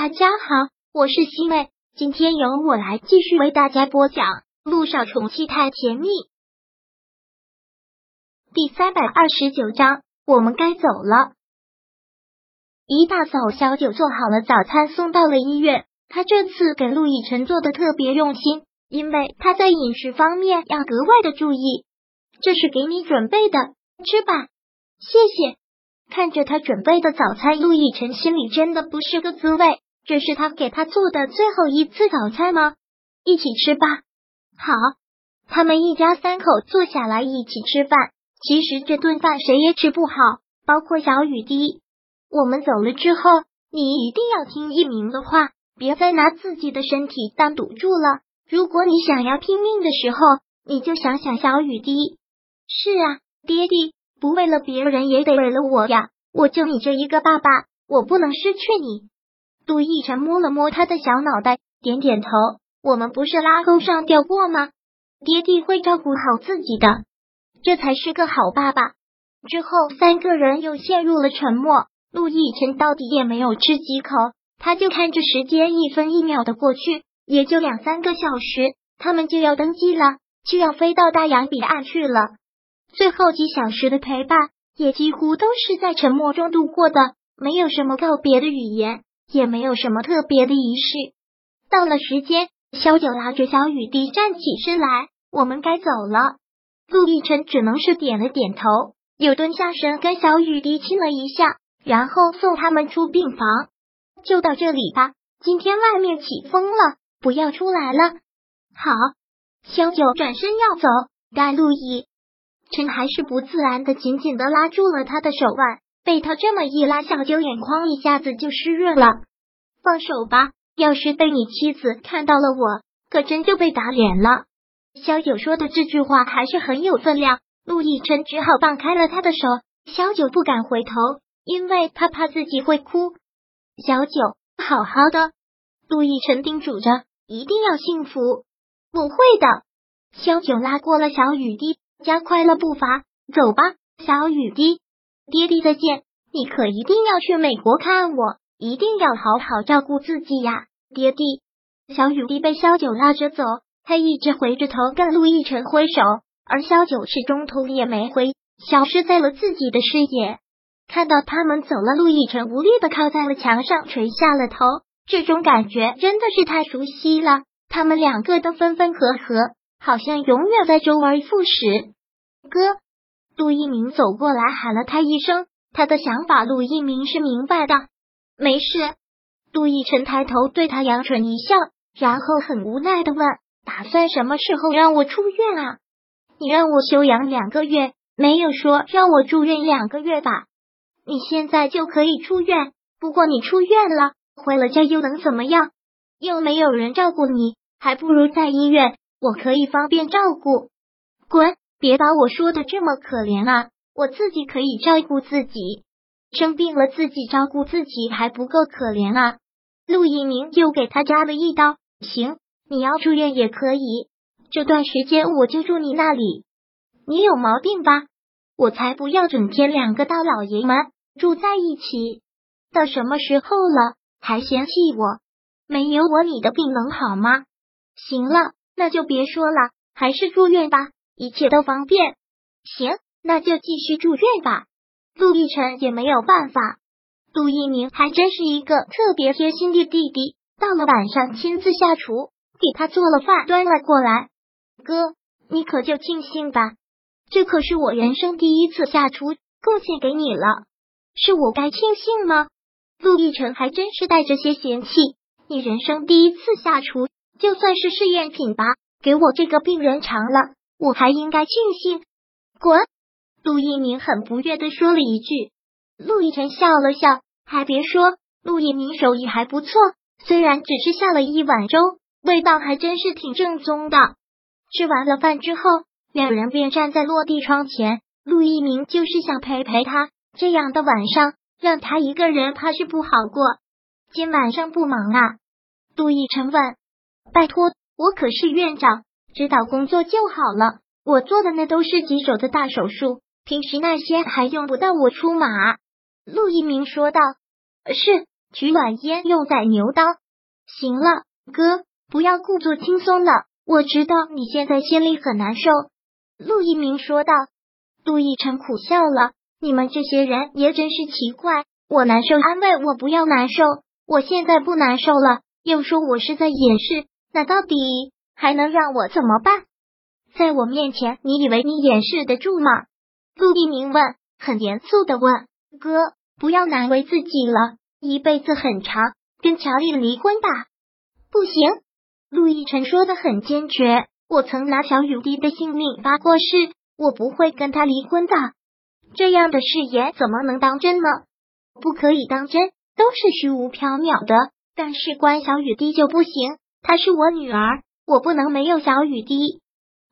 大家好，我是西妹，今天由我来继续为大家播讲《路上宠妻太甜蜜》第三百二十九章。我们该走了。一大早，小九做好了早餐，送到了医院。他这次给陆亦辰做的特别用心，因为他在饮食方面要格外的注意。这是给你准备的，吃吧。谢谢。看着他准备的早餐，陆亦辰心里真的不是个滋味。这是他给他做的最后一次早餐吗？一起吃吧。好，他们一家三口坐下来一起吃饭。其实这顿饭谁也吃不好，包括小雨滴。我们走了之后，你一定要听一鸣的话，别再拿自己的身体当赌注了。如果你想要拼命的时候，你就想想小雨滴。是啊，爹地，不为了别人也得为了我呀！我就你这一个爸爸，我不能失去你。杜奕晨摸了摸他的小脑袋，点点头。我们不是拉钩上吊过吗？爹地会照顾好自己的，这才是个好爸爸。之后，三个人又陷入了沉默。陆奕晨到底也没有吃几口，他就看着时间一分一秒的过去，也就两三个小时，他们就要登机了，就要飞到大洋彼岸去了。最后几小时的陪伴，也几乎都是在沉默中度过的，没有什么告别的语言。也没有什么特别的仪式。到了时间，萧九拉着小雨滴站起身来，我们该走了。陆亦辰只能是点了点头，又蹲下身跟小雨滴亲了一下，然后送他们出病房。就到这里吧，今天外面起风了，不要出来了。好，萧九转身要走，但陆亦辰还是不自然的紧紧的拉住了他的手腕。被他这么一拉，小九眼眶一下子就湿润了。放手吧，要是被你妻子看到了，我可真就被打脸了。小九说的这句话还是很有分量。陆亦辰只好放开了他的手。小九不敢回头，因为他怕自己会哭。小九，好好的。陆亦辰叮嘱着，一定要幸福。我会的。小九拉过了小雨滴，加快了步伐。走吧，小雨滴。爹地再见，你可一定要去美国看我，一定要好好照顾自己呀，爹地。小雨滴被萧九拉着走，他一直回着头跟陆亦辰挥手，而萧九是中途也没回，消失在了自己的视野。看到他们走了，陆亦辰无力的靠在了墙上，垂下了头。这种感觉真的是太熟悉了，他们两个都分分合合，好像永远在周而复始。哥。陆一鸣走过来喊了他一声，他的想法陆一鸣是明白的。没事，陆亦辰抬头对他扬唇一笑，然后很无奈的问：“打算什么时候让我出院啊？你让我休养两个月，没有说让我住院两个月吧？你现在就可以出院，不过你出院了，回了家又能怎么样？又没有人照顾你，还不如在医院，我可以方便照顾。滚！”别把我说的这么可怜啊！我自己可以照顾自己，生病了自己照顾自己还不够可怜啊！陆一鸣又给他扎了一刀。行，你要住院也可以，这段时间我就住你那里。你有毛病吧？我才不要整天两个大老爷们住在一起，到什么时候了还嫌弃我？没有我你的病能好吗？行了，那就别说了，还是住院吧。一切都方便，行，那就继续住院吧。陆亦辰也没有办法，陆一鸣还真是一个特别贴心的弟弟。到了晚上，亲自下厨给他做了饭，端了过来。哥，你可就庆幸吧，这可是我人生第一次下厨，贡献给你了，是我该庆幸吗？陆亦辰还真是带着些嫌弃，你人生第一次下厨，就算是试验品吧，给我这个病人尝了。我还应该庆幸，滚！陆一鸣很不悦的说了一句。陆亦辰笑了笑，还别说，陆一鸣手艺还不错，虽然只是下了一碗粥，味道还真是挺正宗的。吃完了饭之后，两人便站在落地窗前。陆一鸣就是想陪陪他，这样的晚上让他一个人怕是不好过。今晚上不忙啊？陆亦辰问。拜托，我可是院长。指导工作就好了，我做的那都是棘手的大手术，平时那些还用不到我出马。陆一鸣说道：“是取暖烟用宰牛刀。行了，哥，不要故作轻松了。我知道你现在心里很难受。”陆一鸣说道。陆亦辰苦笑了：“你们这些人也真是奇怪。我难受，安慰我不要难受。我现在不难受了，又说我是在掩饰，那到底还能让我怎么办？在我面前，你以为你掩饰得住吗？”陆一鸣问，很严肃的问：“哥，不要难为自己了，一辈子很长，跟乔丽离婚吧。”不行，陆亦辰说的很坚决：“我曾拿小雨滴的性命发过誓。”我不会跟他离婚的，这样的誓言怎么能当真呢？不可以当真，都是虚无缥缈的。但是关小雨滴就不行，她是我女儿，我不能没有小雨滴。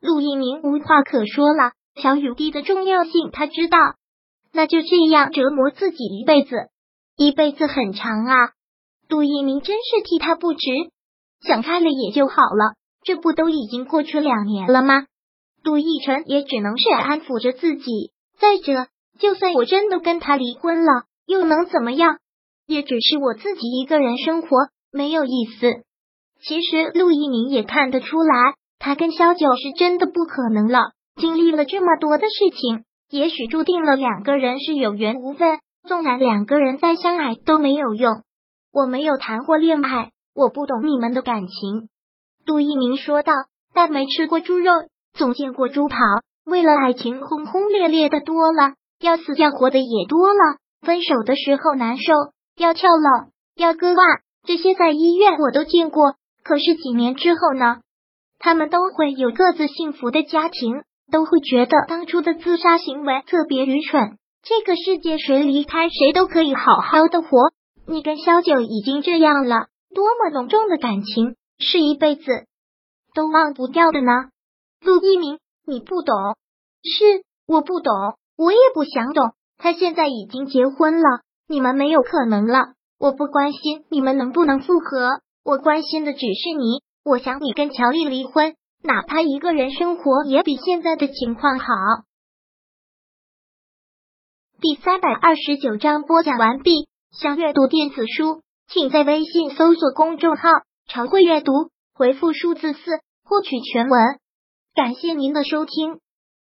陆一鸣无话可说了，小雨滴的重要性他知道，那就这样折磨自己一辈子，一辈子很长啊！陆一鸣真是替他不值，想开了也就好了，这不都已经过去两年了吗？陆亦辰也只能是安抚着自己。再者，就算我真的跟他离婚了，又能怎么样？也只是我自己一个人生活，没有意思。其实陆一鸣也看得出来，他跟萧九是真的不可能了。经历了这么多的事情，也许注定了两个人是有缘无分。纵然两个人再相爱都没有用。我没有谈过恋爱，我不懂你们的感情。杜一鸣说道，但没吃过猪肉。总见过猪跑，为了爱情轰轰烈烈的多了，要死要活的也多了。分手的时候难受，要跳楼，要割腕，这些在医院我都见过。可是几年之后呢？他们都会有各自幸福的家庭，都会觉得当初的自杀行为特别愚蠢。这个世界谁离开谁都可以好好的活。你跟萧九已经这样了，多么浓重的感情，是一辈子都忘不掉的呢？陆一鸣，你不懂，是我不懂，我也不想懂。他现在已经结婚了，你们没有可能了。我不关心你们能不能复合，我关心的只是你。我想你跟乔丽离婚，哪怕一个人生活也比现在的情况好。第三百二十九章播讲完毕。想阅读电子书，请在微信搜索公众号“常会阅读”，回复数字四获取全文。感谢您的收听。